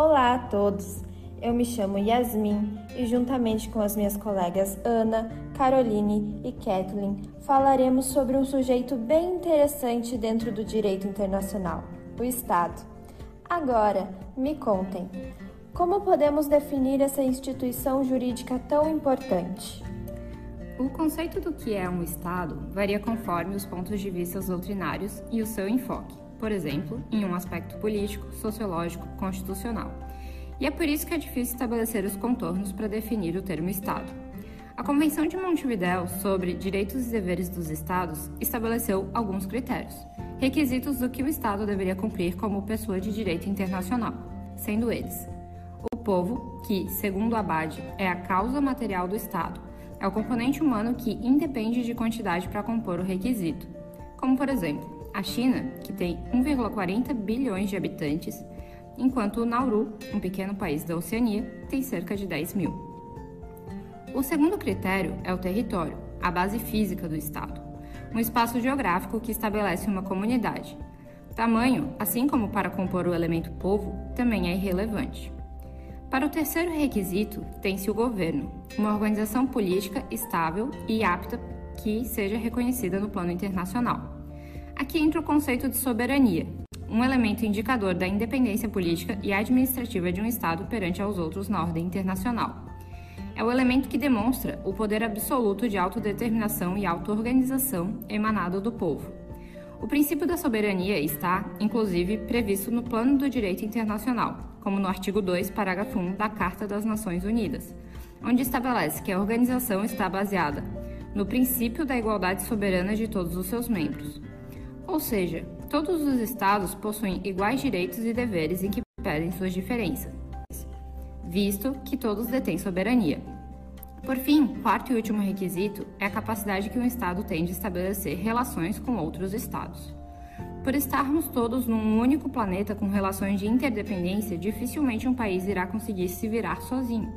Olá a todos! Eu me chamo Yasmin e, juntamente com as minhas colegas Ana, Caroline e Kathleen, falaremos sobre um sujeito bem interessante dentro do direito internacional: o Estado. Agora, me contem, como podemos definir essa instituição jurídica tão importante? O conceito do que é um Estado varia conforme os pontos de vista doutrinários e o seu enfoque, por exemplo, em um aspecto político, sociológico, constitucional. E é por isso que é difícil estabelecer os contornos para definir o termo Estado. A Convenção de Montevidéu sobre Direitos e Deveres dos Estados estabeleceu alguns critérios, requisitos do que o Estado deveria cumprir como pessoa de direito internacional, sendo eles: o povo, que, segundo Abade, é a causa material do Estado, é o componente humano que independe de quantidade para compor o requisito, como por exemplo, a China, que tem 1,40 bilhões de habitantes, enquanto o Nauru, um pequeno país da Oceania, tem cerca de 10 mil. O segundo critério é o território, a base física do Estado, um espaço geográfico que estabelece uma comunidade. Tamanho, assim como para compor o elemento povo, também é irrelevante. Para o terceiro requisito, tem-se o governo, uma organização política estável e apta que seja reconhecida no plano internacional. Aqui entra o conceito de soberania, um elemento indicador da independência política e administrativa de um Estado perante aos outros na ordem internacional. É o elemento que demonstra o poder absoluto de autodeterminação e autoorganização emanado do povo. O princípio da soberania está, inclusive, previsto no plano do direito internacional, como no artigo 2, parágrafo 1 da Carta das Nações Unidas, onde estabelece que a organização está baseada no princípio da igualdade soberana de todos os seus membros. Ou seja, todos os Estados possuem iguais direitos e deveres em que pedem suas diferenças, visto que todos detêm soberania. Por fim, quarto e último requisito é a capacidade que um Estado tem de estabelecer relações com outros Estados. Por estarmos todos num único planeta com relações de interdependência, dificilmente um país irá conseguir se virar sozinho.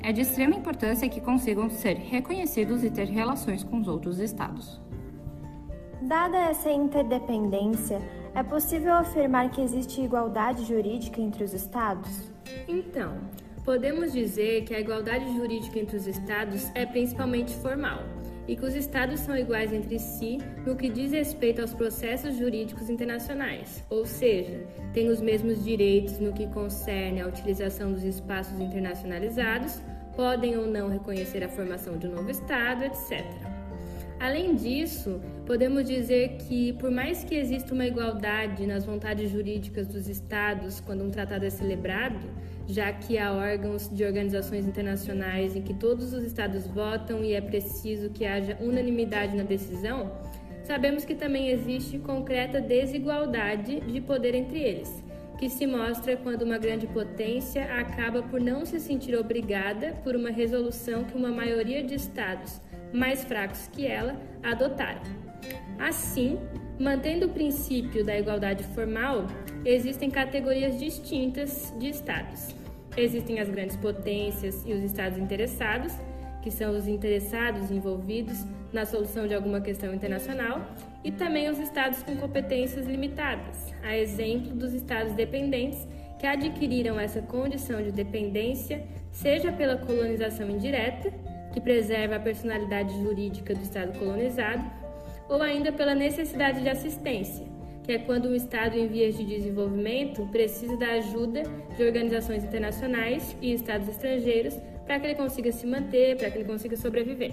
É de extrema importância que consigam ser reconhecidos e ter relações com os outros Estados. Dada essa interdependência, é possível afirmar que existe igualdade jurídica entre os Estados? Então, Podemos dizer que a igualdade jurídica entre os Estados é principalmente formal e que os Estados são iguais entre si no que diz respeito aos processos jurídicos internacionais, ou seja, têm os mesmos direitos no que concerne à utilização dos espaços internacionalizados, podem ou não reconhecer a formação de um novo Estado, etc. Além disso, podemos dizer que, por mais que exista uma igualdade nas vontades jurídicas dos Estados quando um tratado é celebrado, já que há órgãos de organizações internacionais em que todos os Estados votam e é preciso que haja unanimidade na decisão, sabemos que também existe concreta desigualdade de poder entre eles, que se mostra quando uma grande potência acaba por não se sentir obrigada por uma resolução que uma maioria de Estados mais fracos que ela, adotaram. Assim, mantendo o princípio da igualdade formal, existem categorias distintas de estados. Existem as grandes potências e os estados interessados, que são os interessados envolvidos na solução de alguma questão internacional, e também os estados com competências limitadas, a exemplo dos estados dependentes que adquiriram essa condição de dependência, seja pela colonização indireta, que preserva a personalidade jurídica do Estado colonizado, ou ainda pela necessidade de assistência, que é quando um Estado em vias de desenvolvimento precisa da ajuda de organizações internacionais e Estados estrangeiros para que ele consiga se manter, para que ele consiga sobreviver.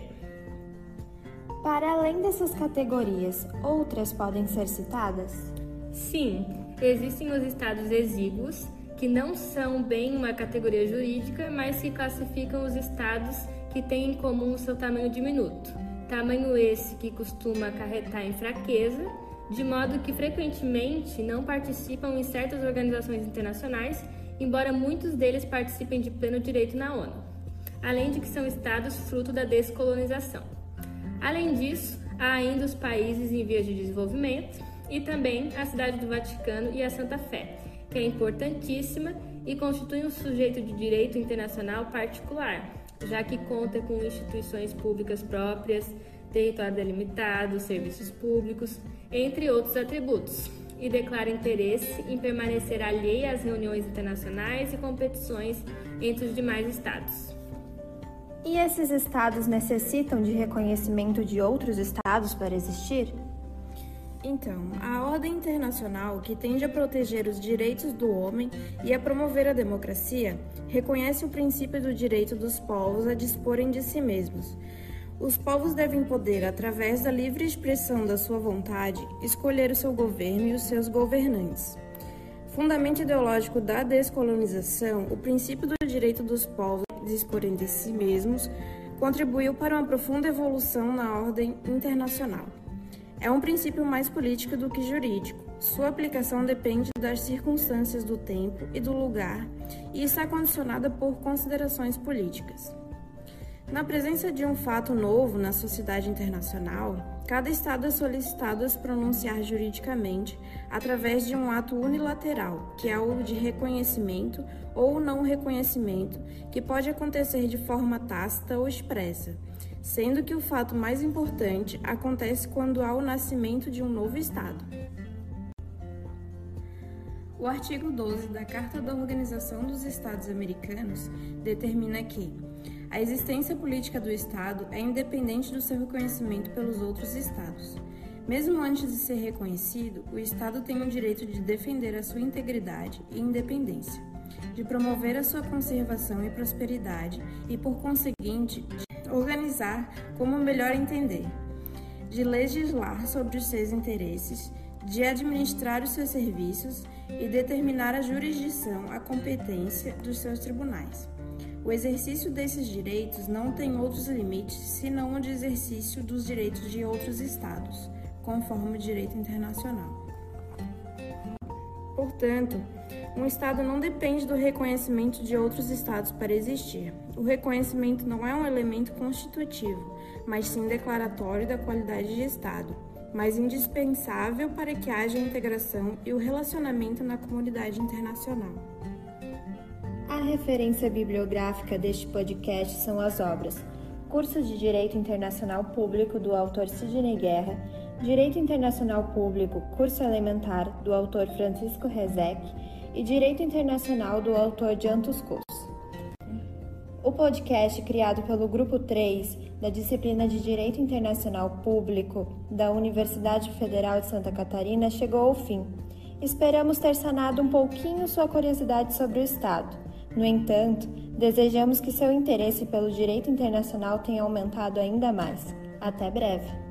Para além dessas categorias, outras podem ser citadas? Sim, existem os estados exíguos, que não são bem uma categoria jurídica, mas que classificam os estados que têm em comum seu tamanho diminuto. Tamanho esse que costuma acarretar em fraqueza, de modo que frequentemente não participam em certas organizações internacionais, embora muitos deles participem de pleno direito na ONU, além de que são estados fruto da descolonização. Além disso, há ainda os países em vias de desenvolvimento e também a Cidade do Vaticano e a Santa Fé, que é importantíssima e constitui um sujeito de direito internacional particular, já que conta com instituições públicas próprias, território delimitado, serviços públicos, entre outros atributos. e declara interesse em permanecer alheia às reuniões internacionais e competições entre os demais estados. E esses estados necessitam de reconhecimento de outros estados para existir? Então, a ordem internacional, que tende a proteger os direitos do homem e a promover a democracia, reconhece o princípio do direito dos povos a disporem de si mesmos. Os povos devem poder, através da livre expressão da sua vontade, escolher o seu governo e os seus governantes. Fundamento ideológico da descolonização, o princípio do direito dos povos disporem de si mesmos, contribuiu para uma profunda evolução na ordem internacional. É um princípio mais político do que jurídico. Sua aplicação depende das circunstâncias do tempo e do lugar e está condicionada por considerações políticas. Na presença de um fato novo na sociedade internacional, cada Estado é solicitado a se pronunciar juridicamente através de um ato unilateral, que é o de reconhecimento ou não reconhecimento, que pode acontecer de forma tácita ou expressa, sendo que o fato mais importante acontece quando há o nascimento de um novo Estado. O artigo 12 da Carta da Organização dos Estados Americanos determina que a existência política do Estado é independente do seu reconhecimento pelos outros Estados. Mesmo antes de ser reconhecido, o Estado tem o direito de defender a sua integridade e independência, de promover a sua conservação e prosperidade e, por conseguinte, de organizar como melhor entender, de legislar sobre os seus interesses, de administrar os seus serviços e determinar a jurisdição, a competência dos seus tribunais. O exercício desses direitos não tem outros limites senão o de exercício dos direitos de outros Estados, conforme o direito internacional. Portanto, um Estado não depende do reconhecimento de outros Estados para existir. O reconhecimento não é um elemento constitutivo, mas sim declaratório da qualidade de Estado, mas indispensável para que haja a integração e o relacionamento na comunidade internacional. A referência bibliográfica deste podcast são as obras Curso de Direito Internacional Público, do autor Sidney Guerra, Direito Internacional Público, curso elementar, do autor Francisco Rezec, e Direito Internacional, do autor Jantus Cus. O podcast, criado pelo Grupo 3 da disciplina de Direito Internacional Público da Universidade Federal de Santa Catarina, chegou ao fim. Esperamos ter sanado um pouquinho sua curiosidade sobre o Estado. No entanto, desejamos que seu interesse pelo direito internacional tenha aumentado ainda mais. Até breve!